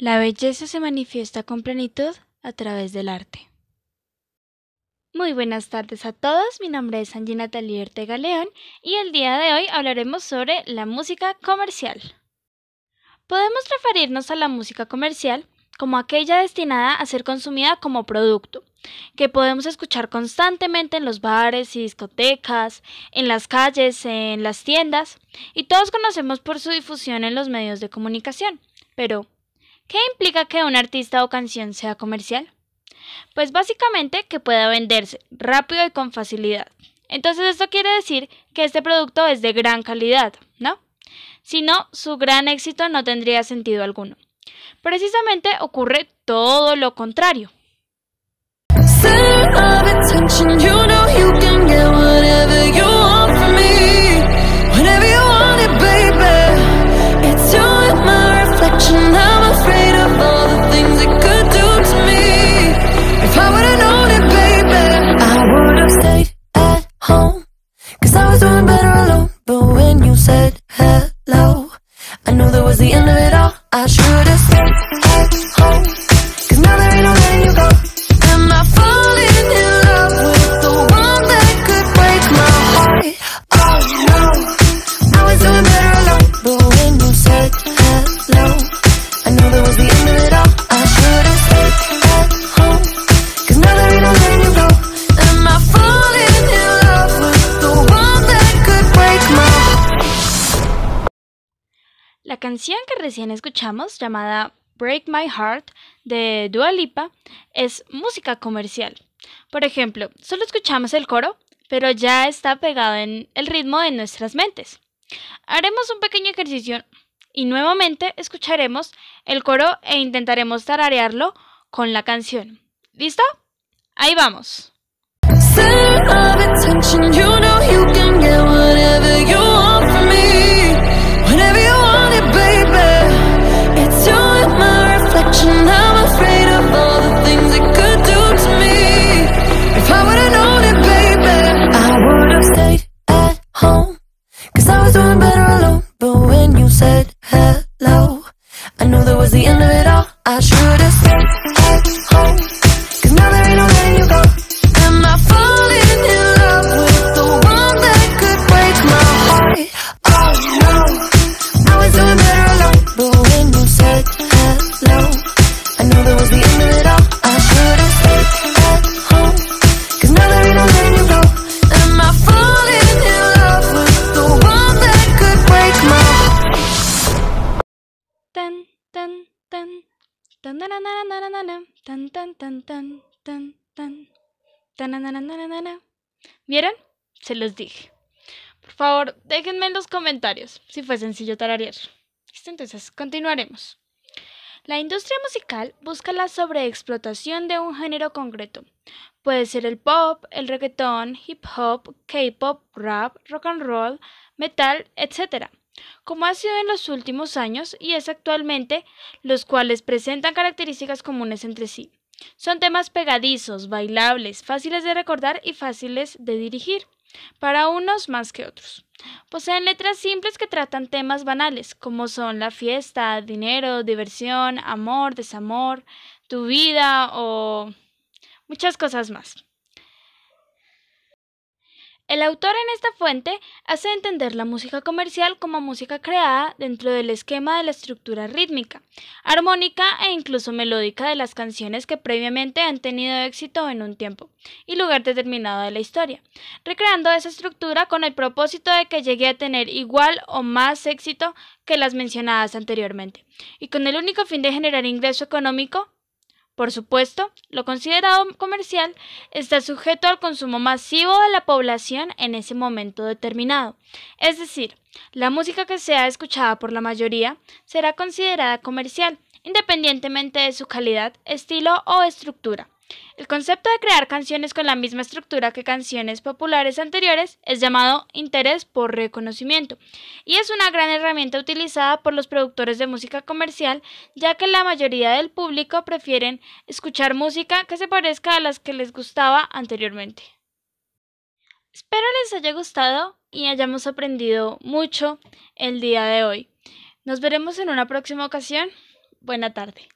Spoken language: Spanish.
La belleza se manifiesta con plenitud a través del arte. Muy buenas tardes a todos, mi nombre es Angie Natalie Ortega León y el día de hoy hablaremos sobre la música comercial. Podemos referirnos a la música comercial como aquella destinada a ser consumida como producto, que podemos escuchar constantemente en los bares y discotecas, en las calles, en las tiendas, y todos conocemos por su difusión en los medios de comunicación. Pero, ¿Qué implica que un artista o canción sea comercial? Pues básicamente que pueda venderse rápido y con facilidad. Entonces esto quiere decir que este producto es de gran calidad, ¿no? Si no, su gran éxito no tendría sentido alguno. Precisamente ocurre todo lo contrario. La canción que recién escuchamos, llamada Break My Heart de Dua Lipa, es música comercial. Por ejemplo, solo escuchamos el coro, pero ya está pegado en el ritmo de nuestras mentes. Haremos un pequeño ejercicio y nuevamente escucharemos el coro e intentaremos tararearlo con la canción. ¿Listo? Ahí vamos. I would've stayed at home. Cause I was doing better alone. But when you said hello I knew that was the end of it all. I should've stayed at home. ¿Vieron? Se los dije. Por favor, déjenme en los comentarios si fue sencillo tararear. Entonces, continuaremos. La industria musical busca la sobreexplotación de un género concreto. Puede ser el pop, el reggaetón, hip hop, K-pop, rap, rock and roll, metal, etc como ha sido en los últimos años y es actualmente, los cuales presentan características comunes entre sí. Son temas pegadizos, bailables, fáciles de recordar y fáciles de dirigir, para unos más que otros. Poseen letras simples que tratan temas banales, como son la fiesta, dinero, diversión, amor, desamor, tu vida o muchas cosas más. El autor en esta fuente hace entender la música comercial como música creada dentro del esquema de la estructura rítmica, armónica e incluso melódica de las canciones que previamente han tenido éxito en un tiempo y lugar determinado de la historia, recreando esa estructura con el propósito de que llegue a tener igual o más éxito que las mencionadas anteriormente, y con el único fin de generar ingreso económico por supuesto, lo considerado comercial está sujeto al consumo masivo de la población en ese momento determinado. Es decir, la música que sea escuchada por la mayoría será considerada comercial, independientemente de su calidad, estilo o estructura. El concepto de crear canciones con la misma estructura que canciones populares anteriores es llamado interés por reconocimiento y es una gran herramienta utilizada por los productores de música comercial ya que la mayoría del público prefieren escuchar música que se parezca a las que les gustaba anteriormente. Espero les haya gustado y hayamos aprendido mucho el día de hoy. Nos veremos en una próxima ocasión. buena tarde.